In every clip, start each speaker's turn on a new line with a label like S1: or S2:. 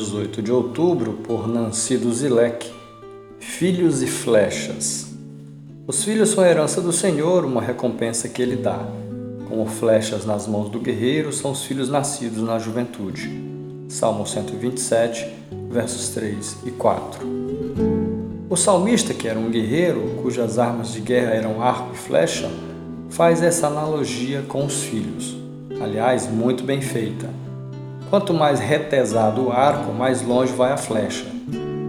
S1: 18 de outubro, por Nancy Duzilek, Filhos e Flechas. Os filhos são a herança do Senhor, uma recompensa que Ele dá. Como flechas nas mãos do guerreiro são os filhos nascidos na juventude. Salmo 127, versos 3 e 4. O salmista, que era um guerreiro, cujas armas de guerra eram arco e flecha, faz essa analogia com os filhos. Aliás, muito bem feita. Quanto mais retesado o arco, mais longe vai a flecha.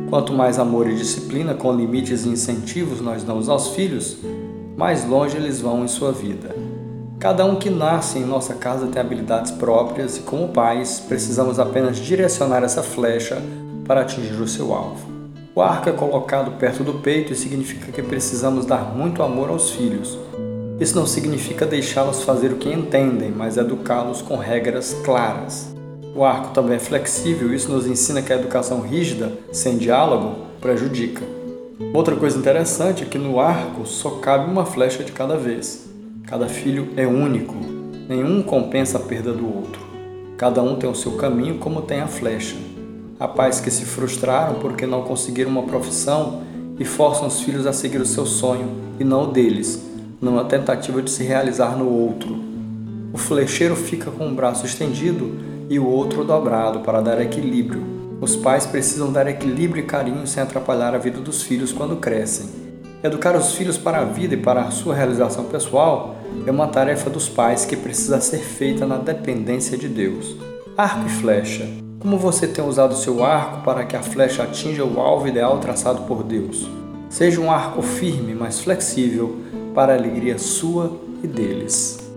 S1: Quanto mais amor e disciplina, com limites e incentivos, nós damos aos filhos, mais longe eles vão em sua vida. Cada um que nasce em nossa casa tem habilidades próprias e, como pais, precisamos apenas direcionar essa flecha para atingir o seu alvo. O arco é colocado perto do peito e significa que precisamos dar muito amor aos filhos. Isso não significa deixá-los fazer o que entendem, mas educá-los com regras claras. O arco também é flexível, isso nos ensina que a educação rígida, sem diálogo, prejudica. Outra coisa interessante é que no arco só cabe uma flecha de cada vez. Cada filho é único, nenhum compensa a perda do outro. Cada um tem o seu caminho, como tem a flecha. Há pais que se frustraram porque não conseguiram uma profissão e forçam os filhos a seguir o seu sonho e não o deles, numa tentativa de se realizar no outro. O flecheiro fica com o braço estendido e o outro dobrado para dar equilíbrio. Os pais precisam dar equilíbrio e carinho sem atrapalhar a vida dos filhos quando crescem. Educar os filhos para a vida e para a sua realização pessoal é uma tarefa dos pais que precisa ser feita na dependência de Deus. Arco e flecha. Como você tem usado seu arco para que a flecha atinja o alvo ideal traçado por Deus? Seja um arco firme, mas flexível, para a alegria sua e deles.